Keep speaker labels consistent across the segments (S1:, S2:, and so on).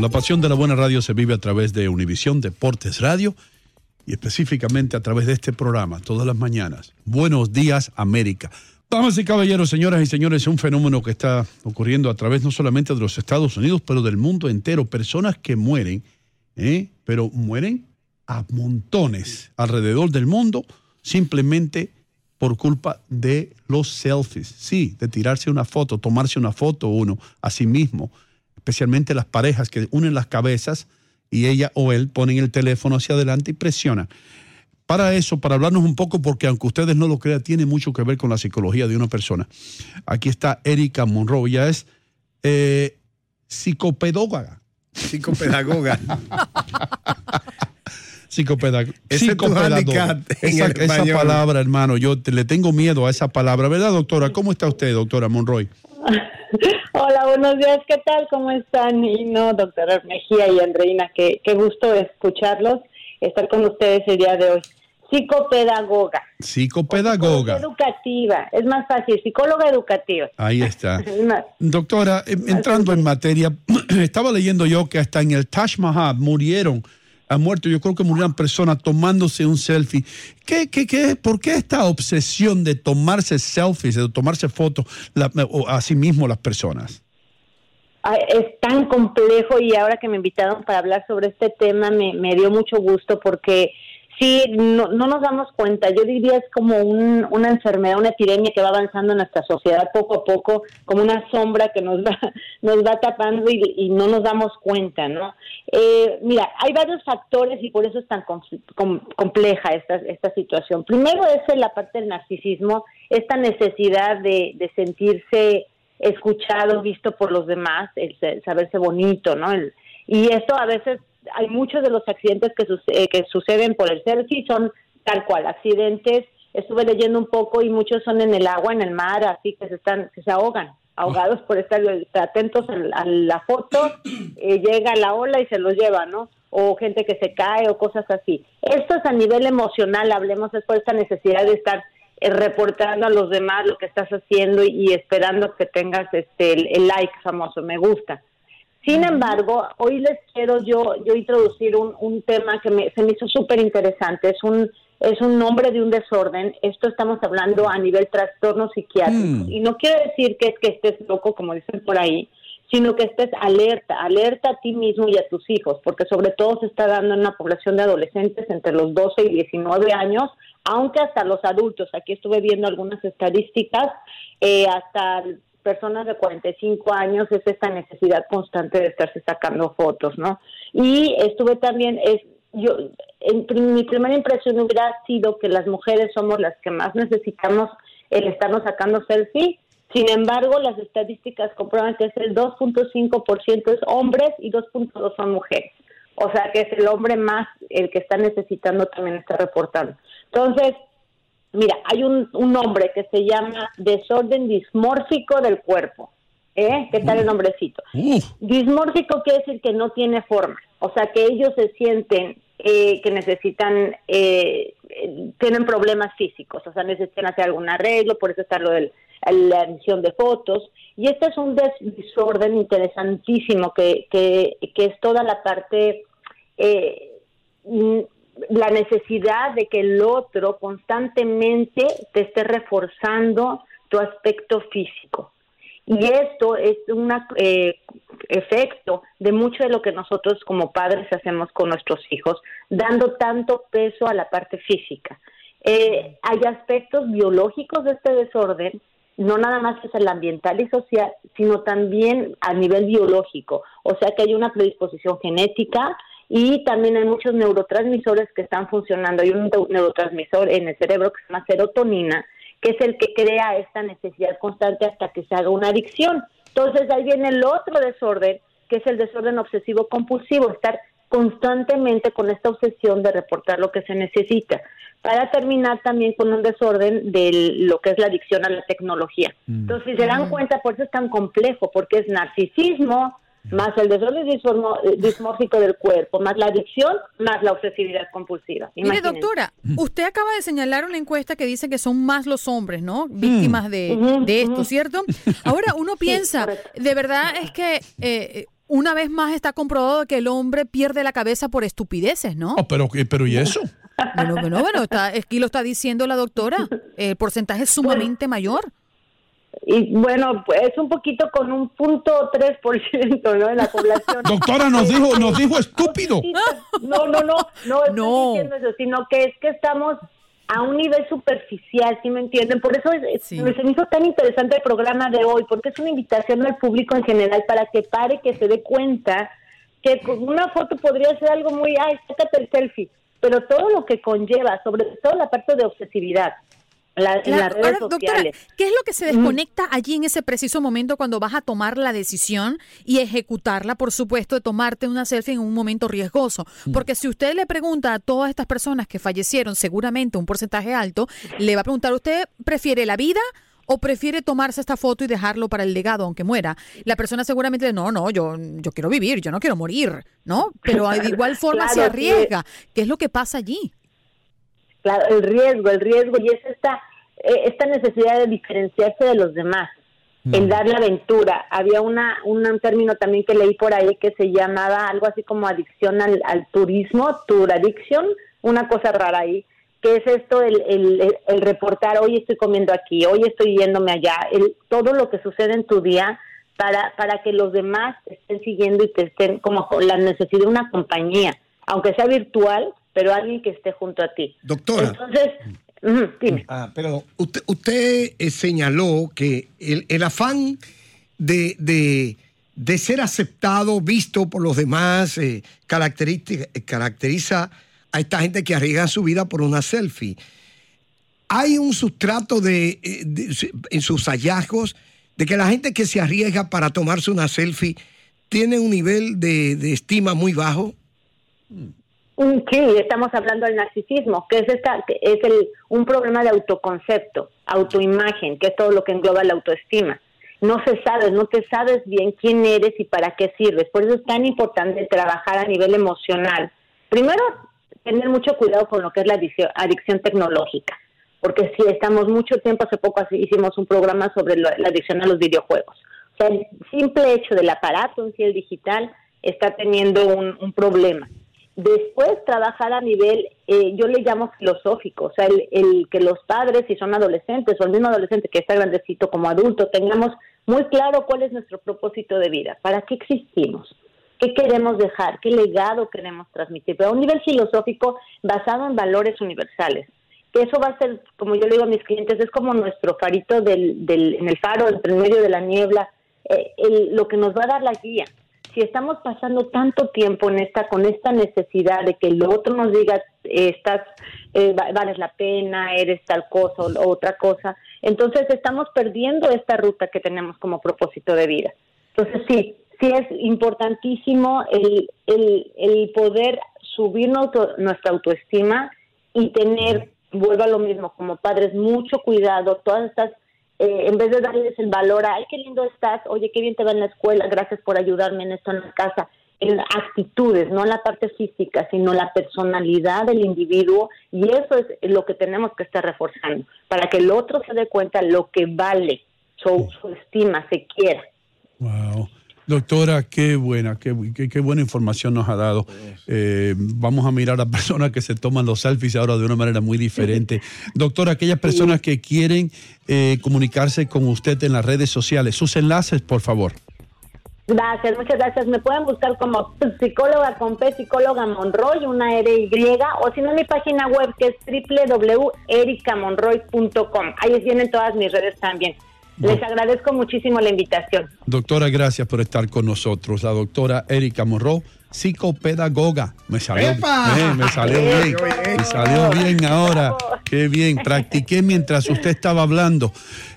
S1: La pasión de la buena radio se vive a través de Univisión Deportes Radio y específicamente a través de este programa todas las mañanas. Buenos días América. Damas y caballeros, señoras y señores, es un fenómeno que está ocurriendo a través no solamente de los Estados Unidos, pero del mundo entero. Personas que mueren, ¿eh? pero mueren a montones alrededor del mundo simplemente por culpa de los selfies. Sí, de tirarse una foto, tomarse una foto uno a sí mismo especialmente las parejas que unen las cabezas y ella o él ponen el teléfono hacia adelante y presionan. Para eso, para hablarnos un poco, porque aunque ustedes no lo crean, tiene mucho que ver con la psicología de una persona. Aquí está Erika Monroe, ella es eh, psicopedagoga.
S2: Psicopedagoga.
S1: Psicopedagoga.
S2: Psicopedagoga.
S1: Esa, esa palabra, hermano, yo te, le tengo miedo a esa palabra, ¿verdad, doctora? ¿Cómo está usted, doctora Monroy?
S3: Hola, buenos días, ¿qué tal? ¿Cómo están? Y no, doctora Mejía y Andreina, qué, qué gusto escucharlos, estar con ustedes el día de hoy. Psicopedagoga.
S1: Psicopedagoga.
S3: Educativa, es más fácil, psicóloga educativa.
S1: Ahí está. Doctora, entrando en materia, estaba leyendo yo que hasta en el Taj Mahal murieron ha muerto. Yo creo que murieron personas tomándose un selfie. ¿Qué, qué, qué, ¿Por qué esta obsesión de tomarse selfies, de tomarse fotos a sí mismo las personas?
S3: Es tan complejo y ahora que me invitaron para hablar sobre este tema me dio mucho gusto porque Sí, no, no nos damos cuenta. Yo diría es como una enfermedad, una epidemia que va avanzando en nuestra sociedad poco a poco, como una sombra que nos va, nos va tapando y, no nos damos cuenta, ¿no? Eh, mira, hay varios factores y por eso es tan compleja esta, esta situación. Primero es la parte del narcisismo, esta necesidad de, de sentirse escuchado, visto por los demás, el saberse bonito, ¿no? El, y esto a veces hay muchos de los accidentes que, eh, que suceden por el selfie, son tal cual, accidentes. Estuve leyendo un poco y muchos son en el agua, en el mar, así que se están, ahogan, ahogados por estar atentos a la foto, eh, llega la ola y se los lleva, ¿no? O gente que se cae o cosas así. Esto es a nivel emocional, hablemos, es por esta necesidad de estar eh, reportando a los demás lo que estás haciendo y, esperando que tengas este el like famoso, me gusta. Sin embargo, hoy les quiero yo, yo introducir un, un tema que me, se me hizo súper interesante. Es un, es un nombre de un desorden. Esto estamos hablando a nivel trastorno psiquiátrico. Mm. Y no quiere decir que es que estés loco, como dicen por ahí, sino que estés alerta, alerta a ti mismo y a tus hijos, porque sobre todo se está dando en una población de adolescentes entre los 12 y 19 años, aunque hasta los adultos, aquí estuve viendo algunas estadísticas, eh, hasta personas de 45 años es esta necesidad constante de estarse sacando fotos, ¿no? Y estuve también, es, yo, en, mi primera impresión hubiera sido que las mujeres somos las que más necesitamos el estarnos sacando selfie. Sin embargo, las estadísticas comprueban que es el 2.5% es hombres y 2.2 son mujeres. O sea que es el hombre más el que está necesitando también está reportando. Entonces, mira, hay un, un nombre que se llama desorden dismórfico del cuerpo. ¿Eh? ¿Qué tal el nombrecito? Dismórfico quiere decir que no tiene forma. O sea que ellos se sienten eh, que necesitan, eh, tienen problemas físicos, o sea, necesitan hacer algún arreglo, por eso está lo de la edición de fotos. Y este es un desorden interesantísimo que, que, que es toda la parte, eh, la necesidad de que el otro constantemente te esté reforzando tu aspecto físico. Y esto es un eh, efecto de mucho de lo que nosotros como padres hacemos con nuestros hijos, dando tanto peso a la parte física. Eh, hay aspectos biológicos de este desorden, no nada más es el ambiental y social, sino también a nivel biológico. O sea que hay una predisposición genética y también hay muchos neurotransmisores que están funcionando. Hay un neurotransmisor en el cerebro que se llama serotonina, que es el que crea esta necesidad constante hasta que se haga una adicción. Entonces ahí viene el otro desorden, que es el desorden obsesivo compulsivo, estar constantemente con esta obsesión de reportar lo que se necesita, para terminar también con un desorden de lo que es la adicción a la tecnología. Mm. Entonces, si se dan mm. cuenta, por eso es tan complejo, porque es narcisismo, más el desorden eh, dismórfico del cuerpo, más la adicción, más la obsesividad compulsiva.
S4: Mire, doctora, usted acaba de señalar una encuesta que dice que son más los hombres, ¿no? Víctimas de, esto, ¿cierto? Ahora uno piensa, de verdad es que eh, una vez más está comprobado que el hombre pierde la cabeza por estupideces, ¿no?
S1: Oh, pero, pero ¿y eso?
S4: Bueno, bueno, bueno, está, aquí lo está diciendo la doctora. El porcentaje es sumamente mayor
S3: y bueno, pues un poquito con un punto 3% ¿no? de la población.
S1: Doctora, nos dijo, nos dijo estúpido.
S3: No, no, no, no estoy diciendo eso, sino que es que estamos a un nivel superficial, ¿sí me entienden? Por eso es, me se me hizo tan interesante el programa de hoy, porque es una invitación al público en general para que pare, que se dé cuenta que con una foto podría ser algo muy, ay, sácate el selfie, pero todo lo que conlleva, sobre todo la parte de obsesividad, la, las redes
S4: Doctora, ¿qué es lo que se desconecta allí en ese preciso momento cuando vas a tomar la decisión y ejecutarla, por supuesto, de tomarte una selfie en un momento riesgoso? Porque si usted le pregunta a todas estas personas que fallecieron, seguramente un porcentaje alto, le va a preguntar, ¿usted prefiere la vida? o prefiere tomarse esta foto y dejarlo para el legado aunque muera. La persona seguramente no, no, yo, yo quiero vivir, yo no quiero morir, ¿no? Pero de igual forma se arriesga. ¿Qué es lo que pasa allí?
S3: Claro, el riesgo, el riesgo, y es esta, eh, esta necesidad de diferenciarse de los demás, en mm. dar la aventura. Había una, un término también que leí por ahí que se llamaba algo así como adicción al, turismo, tour addiction, una cosa rara ahí, que es esto, el, el, el, reportar, hoy estoy comiendo aquí, hoy estoy yéndome allá, el, todo lo que sucede en tu día para, para que los demás estén siguiendo y te estén como la necesidad de una compañía, aunque sea virtual, pero alguien que esté junto a ti.
S2: Doctora.
S3: Entonces, dime.
S2: Ah, pero usted, usted eh, señaló que el, afán de, de, ser aceptado, visto por los demás, eh, caracteriza a esta gente que arriesga su vida por una selfie. Hay un sustrato de, eh, en sus hallazgos de que la gente que se arriesga para tomarse una selfie tiene un nivel de, de estima muy bajo.
S3: Sí, estamos hablando del narcisismo, que es, esta, es el, un problema de autoconcepto, autoimagen, que es todo lo que engloba la autoestima. No se sabe, no te sabes bien quién eres y para qué sirves. Por eso es tan importante trabajar a nivel emocional. Primero, tener mucho cuidado con lo que es la adicción, tecnológica, porque si estamos mucho tiempo, hace poco hicimos un programa sobre la adicción a los videojuegos. O sea, el simple hecho del aparato en sí, el digital, está teniendo un problema Después trabajar a nivel, eh, yo le llamo filosófico, o sea, el, que los padres, si son adolescentes o el mismo adolescente que está grandecito como adulto, tengamos muy claro cuál es nuestro propósito de vida, para qué existimos, qué queremos dejar, qué legado queremos transmitir, pero a un nivel filosófico basado en valores universales. eso va a ser, como yo le digo a mis clientes, es como nuestro farito del, del, en el faro, entre medio de la niebla, eh, lo que nos va a dar la guía. Si estamos pasando tanto tiempo en esta, con esta necesidad de que el otro nos diga, estás, eh, vales la pena, eres tal cosa o otra cosa, entonces estamos perdiendo esta ruta que tenemos como propósito de vida. Entonces sí, sí es importantísimo el, el, el poder subir nuestra autoestima y tener, vuelvo a lo mismo, como padres, mucho cuidado, todas estas, eh, en vez de darles el valor a, ay, qué lindo estás, oye, qué bien te va en la escuela, gracias por ayudarme en esto en la casa, en actitudes, no la parte física, sino la personalidad del individuo, y eso es lo que tenemos que estar reforzando, para que el otro se dé cuenta lo que vale, su, su estima, se quiera.
S1: Wow. Doctora, qué buena, qué, qué, buena información nos ha dado. Eh, vamos a mirar a personas que se toman los selfies ahora de una manera muy diferente. Doctora, aquellas personas que quieren eh, comunicarse con usted en las redes sociales, sus enlaces, por favor.
S3: Gracias, muchas gracias. Me pueden buscar como psicóloga con P, psicóloga Monroy, una R Y, o si no, mi página web que es www.ericamonroy.com. Ahí vienen todas mis redes también. Les agradezco muchísimo la invitación.
S1: Doctora, gracias por estar con nosotros. La doctora Erika Morro, psicopedagoga. Me salió, bien, me salió bien. Me salió bien ahora. Qué bien. Practiqué mientras usted estaba hablando.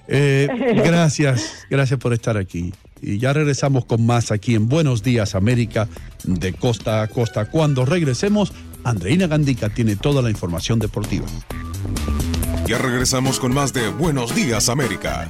S1: Eh, gracias, gracias por estar aquí. Y ya regresamos con más aquí en Buenos Días América de costa a costa. Cuando regresemos, Andreina Gandica tiene toda la información deportiva.
S5: Ya regresamos con más de Buenos Días América.